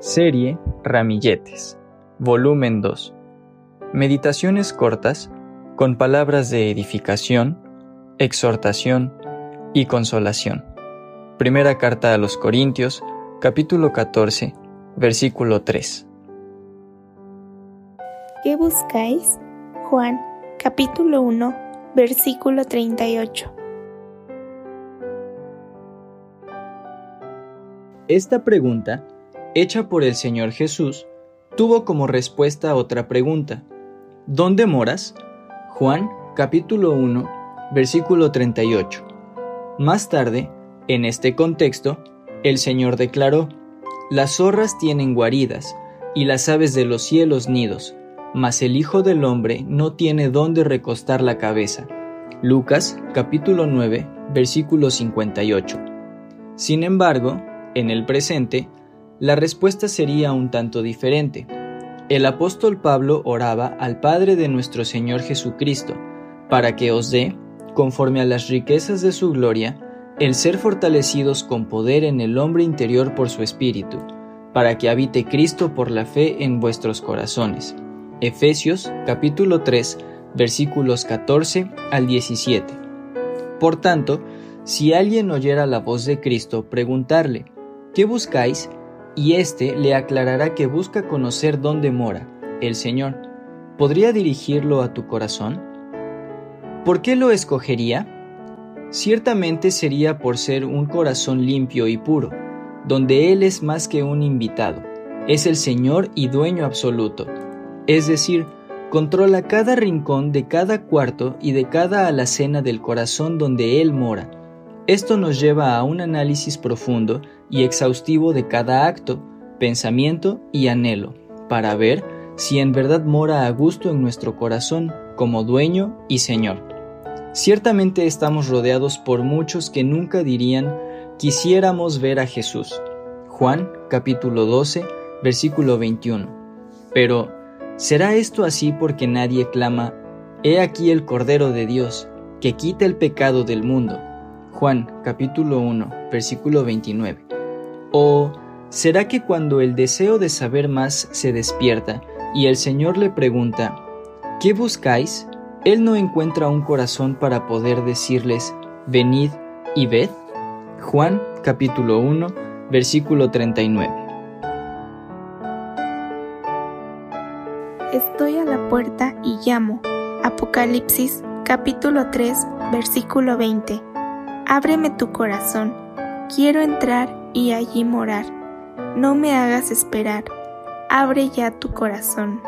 Serie Ramilletes, volumen 2. Meditaciones cortas con palabras de edificación, exhortación y consolación. Primera carta a los Corintios, capítulo 14, versículo 3. ¿Qué buscáis? Juan, capítulo 1, versículo 38. Esta pregunta hecha por el Señor Jesús, tuvo como respuesta otra pregunta. ¿Dónde moras? Juan capítulo 1, versículo 38. Más tarde, en este contexto, el Señor declaró, Las zorras tienen guaridas, y las aves de los cielos nidos, mas el Hijo del Hombre no tiene dónde recostar la cabeza. Lucas capítulo 9, versículo 58. Sin embargo, en el presente, la respuesta sería un tanto diferente. El apóstol Pablo oraba al Padre de nuestro Señor Jesucristo, para que os dé, conforme a las riquezas de su gloria, el ser fortalecidos con poder en el hombre interior por su Espíritu, para que habite Cristo por la fe en vuestros corazones. Efesios capítulo 3 versículos 14 al 17. Por tanto, si alguien oyera la voz de Cristo, preguntarle, ¿qué buscáis? Y éste le aclarará que busca conocer dónde mora el Señor. ¿Podría dirigirlo a tu corazón? ¿Por qué lo escogería? Ciertamente sería por ser un corazón limpio y puro, donde Él es más que un invitado, es el Señor y dueño absoluto, es decir, controla cada rincón de cada cuarto y de cada alacena del corazón donde Él mora esto nos lleva a un análisis profundo y exhaustivo de cada acto, pensamiento y anhelo, para ver si en verdad mora a gusto en nuestro corazón como dueño y Señor. Ciertamente estamos rodeados por muchos que nunca dirían quisiéramos ver a Jesús. Juan capítulo 12 versículo 21. Pero, ¿será esto así porque nadie clama, He aquí el Cordero de Dios, que quita el pecado del mundo? Juan capítulo 1, versículo 29. ¿O será que cuando el deseo de saber más se despierta y el Señor le pregunta, ¿qué buscáis? Él no encuentra un corazón para poder decirles, venid y ved? Juan capítulo 1, versículo 39. Estoy a la puerta y llamo. Apocalipsis capítulo 3, versículo 20. Ábreme tu corazón, quiero entrar y allí morar. No me hagas esperar, abre ya tu corazón.